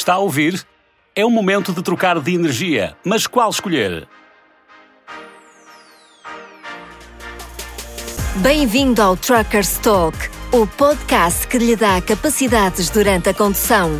Está a ouvir? É o momento de trocar de energia, mas qual escolher? Bem-vindo ao Truckers Talk, o podcast que lhe dá capacidades durante a condução.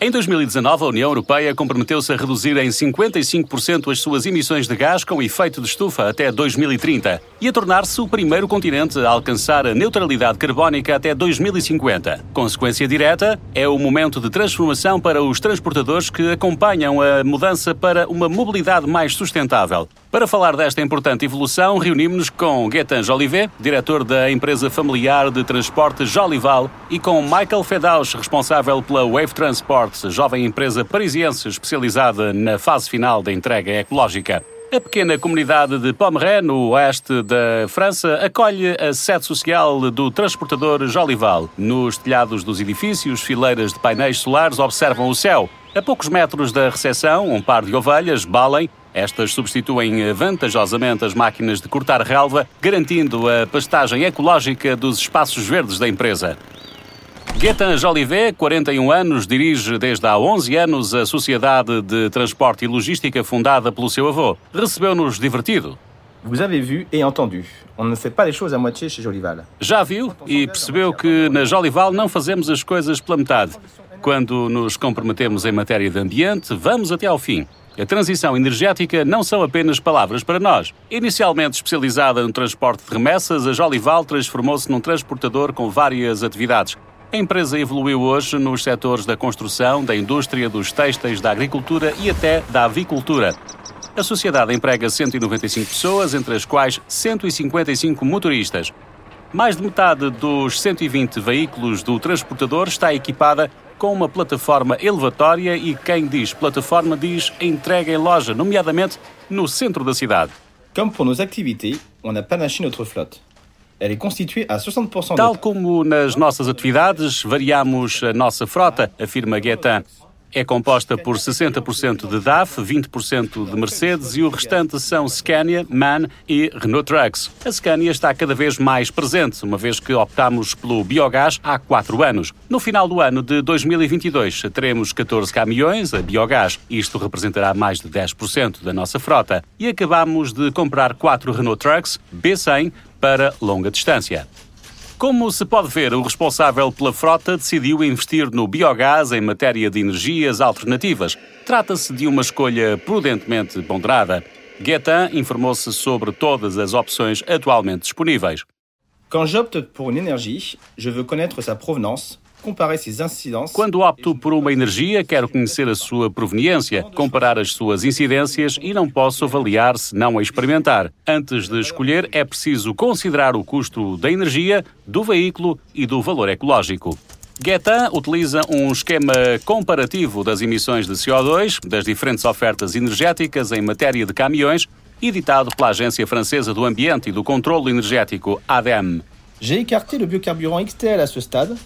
Em 2019, a União Europeia comprometeu-se a reduzir em 55% as suas emissões de gás com efeito de estufa até 2030 e a tornar-se o primeiro continente a alcançar a neutralidade carbónica até 2050. Consequência direta é o momento de transformação para os transportadores que acompanham a mudança para uma mobilidade mais sustentável. Para falar desta importante evolução, reunimos-nos com Gaetan Jolivet, diretor da empresa familiar de transporte Jolival, e com Michael Fedaus, responsável pela Wave Transport, jovem empresa parisiense especializada na fase final da entrega ecológica. A pequena comunidade de Pomeré, no oeste da França, acolhe a sede social do transportador Jolival. Nos telhados dos edifícios, fileiras de painéis solares observam o céu. A poucos metros da recepção, um par de ovelhas balem estas substituem vantajosamente as máquinas de cortar relva, garantindo a pastagem ecológica dos espaços verdes da empresa. Gaetan Jolivet, 41 anos, dirige desde há 11 anos a Sociedade de Transporte e Logística fundada pelo seu avô. Recebeu-nos divertido. Vous avez vu et entendu. On ne fait pas les choses à moitié chez Jolival. Já viu e percebeu que na Jolival não fazemos as coisas pela metade. Quando nos comprometemos em matéria de ambiente, vamos até ao fim. A transição energética não são apenas palavras para nós. Inicialmente especializada no transporte de remessas, a Jolival transformou-se num transportador com várias atividades. A empresa evoluiu hoje nos setores da construção, da indústria, dos têxteis, da agricultura e até da avicultura. A sociedade emprega 195 pessoas, entre as quais 155 motoristas. Mais de metade dos 120 veículos do transportador está equipada com uma plataforma elevatória e quem diz plataforma diz entrega em loja, nomeadamente no centro da cidade. Comme pour nos activités, on a panaché notre flotte. Elle est constituée à 60% Tal como nas nossas atividades, variamos a nossa frota, afirma Gaetan. É composta por 60% de DAF, 20% de Mercedes e o restante são Scania, MAN e Renault Trucks. A Scania está cada vez mais presente, uma vez que optamos pelo biogás há quatro anos. No final do ano de 2022, teremos 14 caminhões a biogás. Isto representará mais de 10% da nossa frota. E acabamos de comprar quatro Renault Trucks B100 para longa distância. Como se pode ver, o responsável pela frota decidiu investir no biogás em matéria de energias alternativas. Trata-se de uma escolha prudentemente ponderada. Gaetan informou-se sobre todas as opções atualmente disponíveis. Quand j'opte pour une énergie, je veux connaître sa provenance, incidences... Quando opto por uma energia, quero conhecer a sua proveniência, comparar as suas incidências e não posso avaliar se não a experimentar. Antes de escolher, é preciso considerar o custo da energia, do veículo e do valor ecológico. Gaetan utiliza um esquema comparativo das emissões de CO2 das diferentes ofertas energéticas em matéria de caminhões, editado pela Agência Francesa do Ambiente e do Controlo Energético, ADEME. J'ai écarté le biocarburant XTL à ce stade,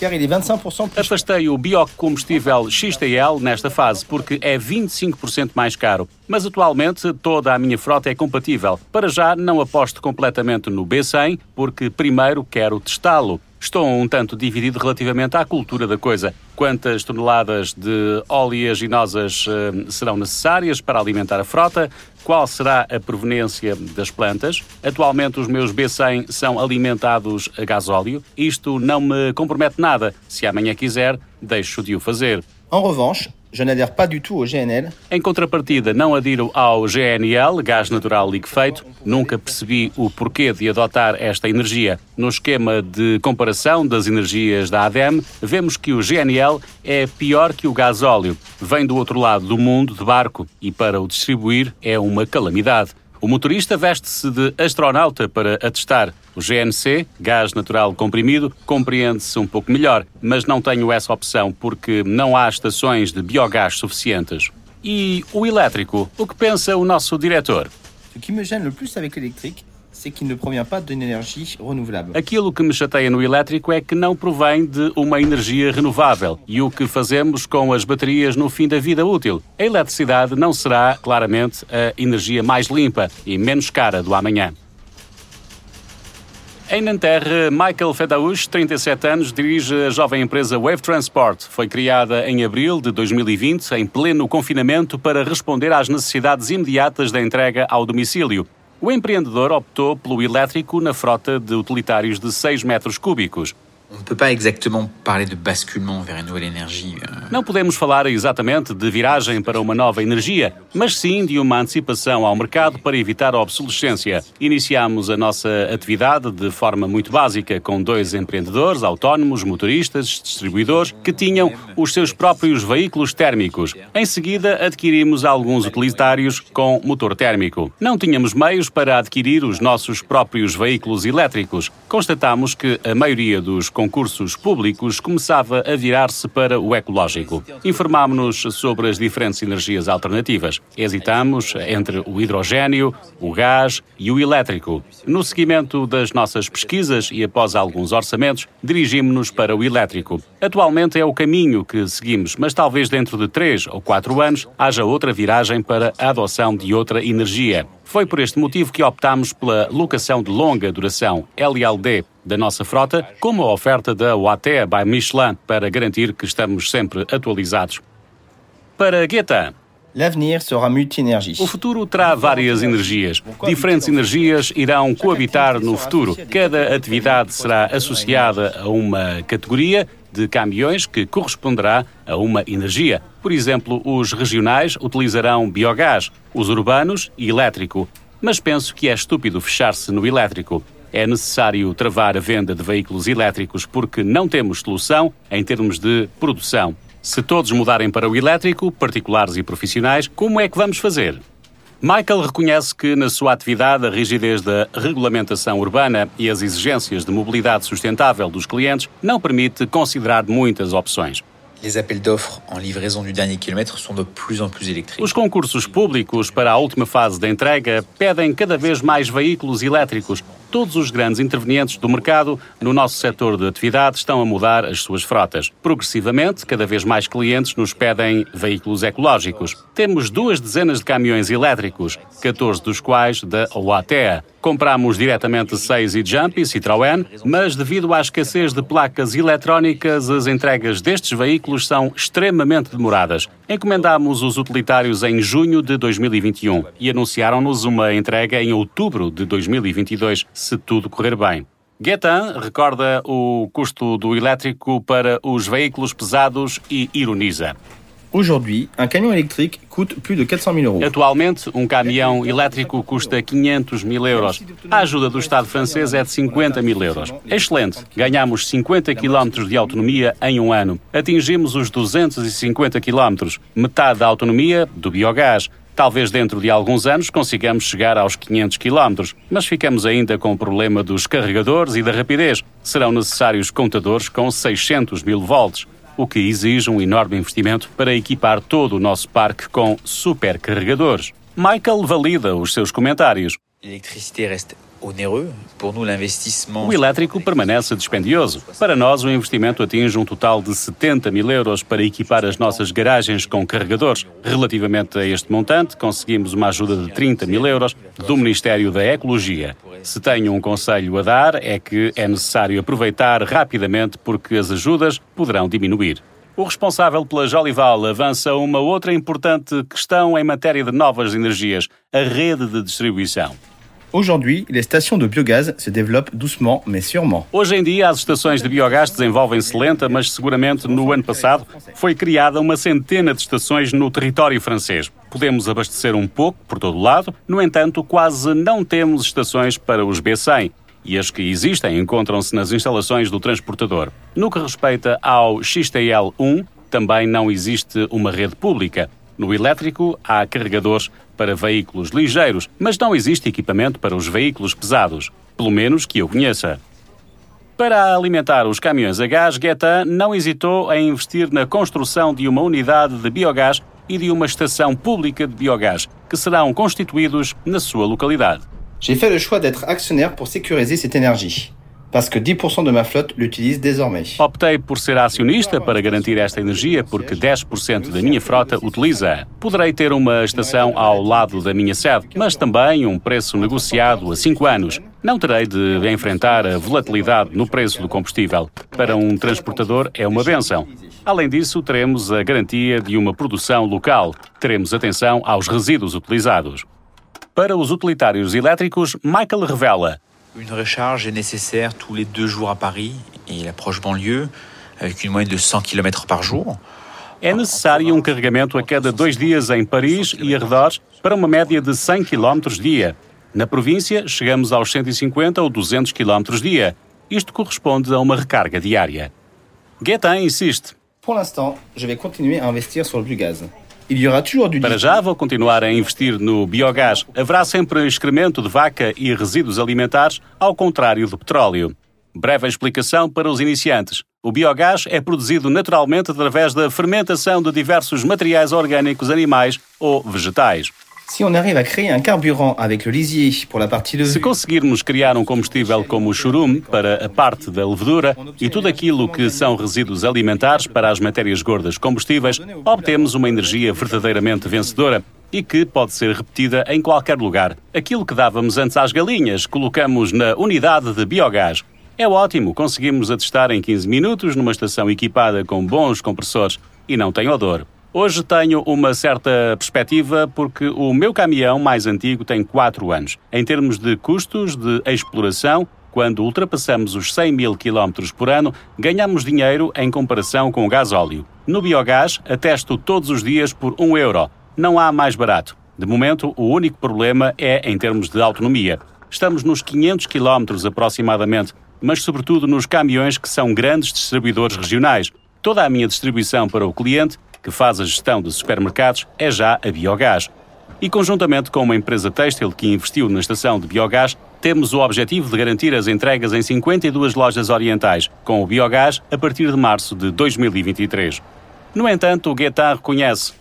car il est 25% plus. Afastei o biocombustível XTL nesta fase porque é 25% mais caro. Mas atualmente toda a minha frota é compatível. Para já não aposto completamente no B100 porque primeiro quero testá-lo. Estou um tanto dividido relativamente à cultura da coisa. Quantas toneladas de oleaginosas eh, serão necessárias para alimentar a frota? Qual será a proveniência das plantas? Atualmente os meus B100 são alimentados a gasóleo. Isto não me compromete nada. Se amanhã quiser, deixo de o fazer. En revanche, je n'adhère pas du tout au GNL, Em contrapartida, não adiro ao GNL, gás natural liquefeito. Nunca percebi o porquê de adotar esta energia. No esquema de comparação das energias da ADEME, vemos que o GNL é pior que o gasóleo. Vem do outro lado do mundo de barco e para o distribuir é uma calamidade. O motorista veste-se de astronauta para atestar. O GNC, gás natural comprimido, compreende-se um pouco melhor, mas não tenho essa opção porque não há estações de biogás suficientes. E o elétrico? O que pensa o nosso diretor? ce qui me gêne le plus avec l'électrique, Aquilo que me chateia no elétrico é que não provém de uma energia renovável e o que fazemos com as baterias no fim da vida útil. A eletricidade não será, claramente, a energia mais limpa e menos cara do amanhã. Em Nanterre, Michael Fedaus, 37 anos, dirige a jovem empresa Wave Transport. Foi criada em abril de 2020, em pleno confinamento, para responder às necessidades imediatas da entrega ao domicílio. O empreendedor optou pelo elétrico na frota de utilitários de 6 metros cúbicos. On peut pas exactement parler de basculement vers une nouvelle énergie. euh, Não podemos falar exatamente de viragem para uma nova energia, mas sim de uma antecipação ao mercado para evitar a obsolescência. Iniciamos a nossa atividade de forma muito básica, com dois empreendedores autónomos, motoristas, distribuidores, que tinham os seus próprios veículos térmicos. Em seguida, adquirimos alguns utilitários com motor térmico. Não tínhamos meios para adquirir os nossos próprios veículos elétricos. Constatamos que a maioria dos concursos públicos começava a virar-se para o ecológico. Informámo-nos sobre as diferentes energias alternativas. Hesitamos entre o hidrogênio, o gás e o elétrico. No seguimento das nossas pesquisas e após alguns orçamentos, dirigimos-nos para o elétrico. Atualmente é o caminho que seguimos, mas talvez dentro de três ou quatro anos haja outra viragem para a adoção de outra energia. Foi por este motivo que optamos pela locação de longa duração, LLD, da nossa frota, como a oferta da Watea by Michelin, para garantir que estamos sempre atualizados. Para Guetta, L'avenir sera multi-énergie. o futuro terá várias energias. Diferentes energias irão coabitar no futuro. Cada atividade será associada a uma categoria de caminhões que corresponderá a uma energia. Por exemplo, os regionais utilizarão biogás, os urbanos, elétrico. Mas penso que é estúpido fechar-se no elétrico. É necessário travar a venda de veículos elétricos porque não temos solução em termos de produção. Se todos mudarem para o elétrico, particulares e profissionais, como é que vamos fazer? Michael reconhece que, na sua atividade, a rigidez da regulamentação urbana e as exigências de mobilidade sustentável dos clientes não permite considerar muitas opções. Os concursos públicos para a última fase da entrega pedem cada vez mais veículos elétricos. Todos os grandes intervenientes do mercado no nosso setor de atividade estão a mudar as suas frotas. Progressivamente, cada vez mais clientes nos pedem veículos ecológicos. Temos duas dezenas de caminhões elétricos, 14 dos quais da Oatea. Compramos diretamente seis e Jump e Citroën, mas devido à escassez de placas eletrónicas, as entregas destes veículos são extremamente demoradas. Encomendámos os utilitários em junho de 2021 e anunciaram-nos uma entrega em outubro de 2022, se tudo correr bem. Gaetan recorda o custo do elétrico para os veículos pesados e ironiza. Aujourd'hui, un camion électrique coûte plus de 400 000 euros. Atualmente, um caminhão elétrico custa 500 mil euros. A ajuda do Estado francês é de 50 mil euros. Excelente. Ganhamos 50 km de autonomia em um ano. Atingimos os 250 km, metade da autonomia do biogás. Talvez dentro de alguns anos consigamos chegar aos 500 km, mas ficamos ainda com o problema dos carregadores e da rapidez. Serão necessários contadores com 600 mil volts o que exige um enorme investimento para equipar todo o nosso parque com supercarregadores. Michael valida os seus comentários. L'électricité reste onéreux. O elétrico permanece dispendioso. Para nós, o investimento atinge um total de 70 mil euros para equipar as nossas garagens com carregadores. Relativamente a este montante, conseguimos uma ajuda de 30 mil euros do Ministério da Ecologia. Se tenho um conselho a dar, é que é necessário aproveitar rapidamente porque as ajudas poderão diminuir. O responsável pela Jolival avança uma outra importante questão em matéria de novas energias, a rede de distribuição. Aujourd'hui, les stations de se développent doucement mais sûrement. Hoje em dia, as estações de biogás desenvolvem-se lenta, mas seguramente no ano passado foi criada uma centena de estações no território francês. Podemos abastecer um pouco por todo lado, no entanto, quase não temos estações para os B100 e as que existem encontram-se nas instalações do transportador. No que respeita ao XTL1, também não existe uma rede pública. No elétrico, há carregadores para veículos ligeiros, mas não existe equipamento para os veículos pesados, pelo menos que eu conheça. Para alimentar os caminhões a gás, Gaetan não hesitou em investir na construção de uma unidade de biogás e de uma estação pública de biogás, que serão constituídos na sua localidade. J'ai fait le choix d'être actionnaire pour sécuriser cette énergie. Parce que 10% de ma flotte l'utilise désormais. Optei por ser acionista para garantir esta energia porque 10% da minha frota utiliza. Poderei ter uma estação ao lado da minha sede, mas também um preço negociado a 5 anos. Não terei de enfrentar a volatilidade no preço do combustível. Para um transportador é uma benção. Além disso, teremos a garantia de uma produção local. Teremos atenção aos resíduos utilizados. Para os utilitários elétricos, Michael revela. Une recharge est nécessaire tous les deux jours à Paris et la proche banlieue, avec une moyenne de 100 km par jour. É necessário um carregamento a cada dois dias em Paris e arredores para uma média de 100 km dia. Na província, chegamos aos 150 ou 200 km dia. Isto corresponde a uma recarga diária. Guetin insiste. Pour l'instant, je vais continuer à investir sur le biogaz. Para já, vou continuar a investir no biogás. Haverá sempre excremento de vaca e resíduos alimentares, ao contrário do petróleo. Breve explicação para os iniciantes. O biogás é produzido naturalmente através da fermentação de diversos materiais orgânicos animais ou vegetais. Si on arrive à créer un carburant avec le lisier pour la partie Se levure, conseguirmos criar um combustível como o churume para a parte da levedura e tudo aquilo que são resíduos alimentares para as matérias gordas combustíveis, obtemos uma energia verdadeiramente vencedora e que pode ser repetida em qualquer lugar. Aquilo que dávamos antes às galinhas, colocamos na unidade de biogás. É ótimo, conseguimos atestar em 15 minutos numa estação equipada com bons compressores e não tem odor. Hoje tenho uma certa perspectiva porque o meu caminhão mais antigo tem 4 anos. Em termos de custos de exploração, quando ultrapassamos os 100 mil quilómetros por ano, ganhamos dinheiro em comparação com o gasóleo. No biogás, atesto todos os dias por 1 euro. Não há mais barato. De momento, o único problema é em termos de autonomia. Estamos nos 500 quilómetros aproximadamente, mas sobretudo nos caminhões que são grandes distribuidores regionais. Toda a minha distribuição para o cliente que faz a gestão de supermercados, é já a biogás. E conjuntamente com uma empresa têxtil que investiu na estação de biogás, temos o objetivo de garantir as entregas em 52 lojas orientais, com o biogás a partir de março de 2023. No entanto, o Guetta reconhece.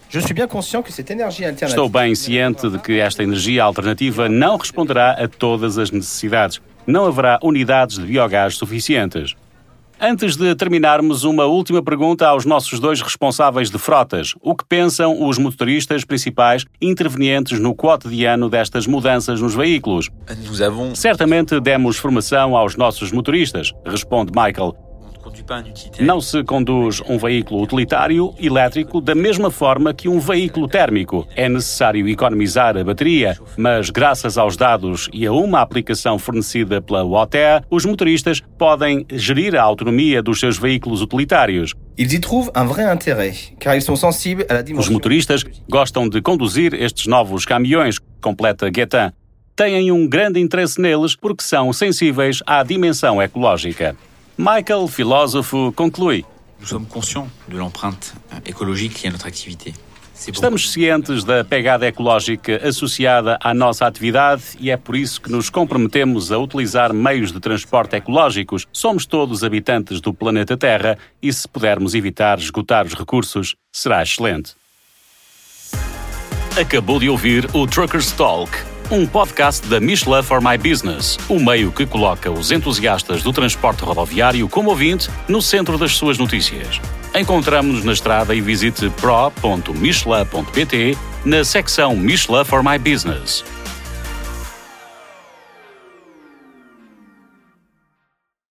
Estou bem ciente de que esta energia alternativa não responderá a todas as necessidades. Não haverá unidades de biogás suficientes. Antes de terminarmos, uma última pergunta aos nossos dois responsáveis de frotas. O que pensam os motoristas principais intervenientes no cotidiano destas mudanças nos veículos? Certamente demos formação aos nossos motoristas, responde Michael. Não se conduz um veículo utilitário elétrico da mesma forma que um veículo térmico. É necessário economizar a bateria, mas graças aos dados e a uma aplicação fornecida pela WOTEA, os motoristas podem gerir a autonomia dos seus veículos utilitários. Ils y trouvent un vrai intérêt, car ils sont sensibles à la Os motoristas gostam de conduzir estes novos caminhões, completa Guetin. Têm um grande interesse neles porque são sensíveis à dimensão ecológica. Michael, filósofo, conclui. Euh, Estamos cientes da pegada ecológica associada à nossa atividade e é por isso que nos comprometemos a utilizar meios de transporte ecológicos. Somos todos habitantes do planeta Terra e, se pudermos evitar esgotar os recursos, será excelente. Acabou de ouvir o Truckers Talk, um podcast da Michelin for My Business, o meio que coloca os entusiastas do transporte rodoviário como ouvinte no centro das suas notícias. Encontramos-nos na estrada e visite pro.michelin.pt na secção Michelin for My Business.